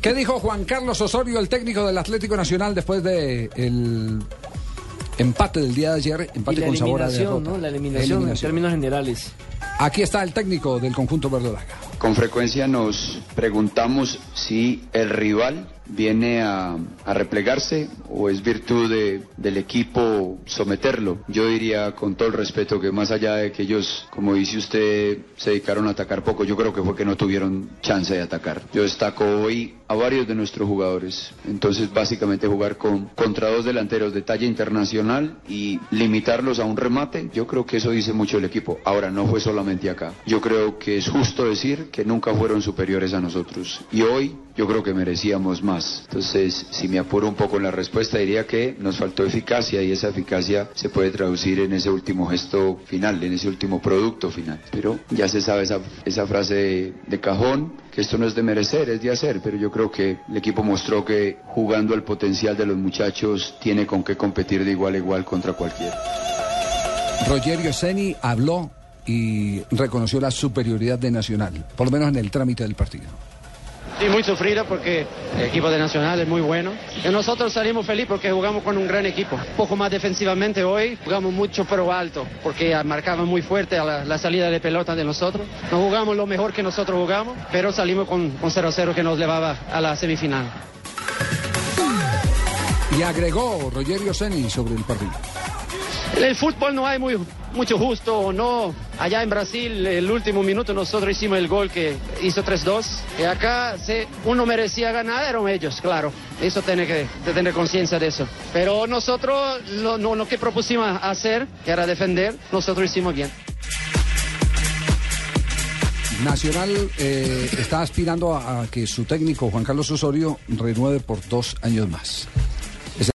¿Qué dijo Juan Carlos Osorio, el técnico del Atlético Nacional, después de el empate del día de ayer? Empate Y la con sabor a eliminación, derrota. ¿no? La eliminación, en términos generales. Aquí está el técnico del conjunto verdolaga. Con frecuencia nos preguntamos si el rival viene a, replegarse o es virtud de- del equipo someterlo. Yo diría con todo el respeto que más allá de que ellos, como dice usted, se dedicaron a atacar poco, yo creo que fue que no tuvieron chance de atacar. Yo destaco hoy a varios de nuestros jugadores. Entonces básicamente jugar con, contra dos delanteros de talla internacional y limitarlos a un remate, yo creo que eso dice mucho el equipo. Ahora no fue solamente acá. Yo creo que es justo decir que nunca fueron superiores a nosotros. Y hoy yo creo que merecíamos más. Entonces, si me apuro un poco en la respuesta, diría que nos faltó eficacia y esa eficacia se puede traducir en ese último gesto final, en ese último producto final. Pero ya se sabe esa, esa frase de, cajón, que esto no es de merecer, es de hacer, pero yo creo que el equipo mostró que jugando el potencial de los muchachos tiene con qué competir de igual a igual contra cualquiera. Rogerio Ceni habló y reconoció la superioridad de Nacional, por lo menos en el trámite del partido. Sí, muy sufrido porque el equipo de Nacional es muy bueno. Y nosotros salimos felices porque jugamos con un gran equipo. Un poco más defensivamente hoy, jugamos mucho pero alto, porque marcaban muy fuerte a la, la salida de pelota de nosotros. No jugamos lo mejor que nosotros jugamos, pero salimos con con 0-0 que nos llevaba a la semifinal. Y agregó Rogerio Ceni sobre el partido. En el fútbol no hay muy, mucho justo o no. Allá en Brasil, el último minuto nosotros hicimos el gol que hizo 3-2. Y acá, si uno merecía ganar, eran ellos, claro. Eso tiene que tener conciencia de eso. Pero nosotros, lo, lo que propusimos hacer, que era defender, nosotros hicimos bien. Nacional eh, está aspirando a que su técnico Juan Carlos Osorio renueve por dos años más.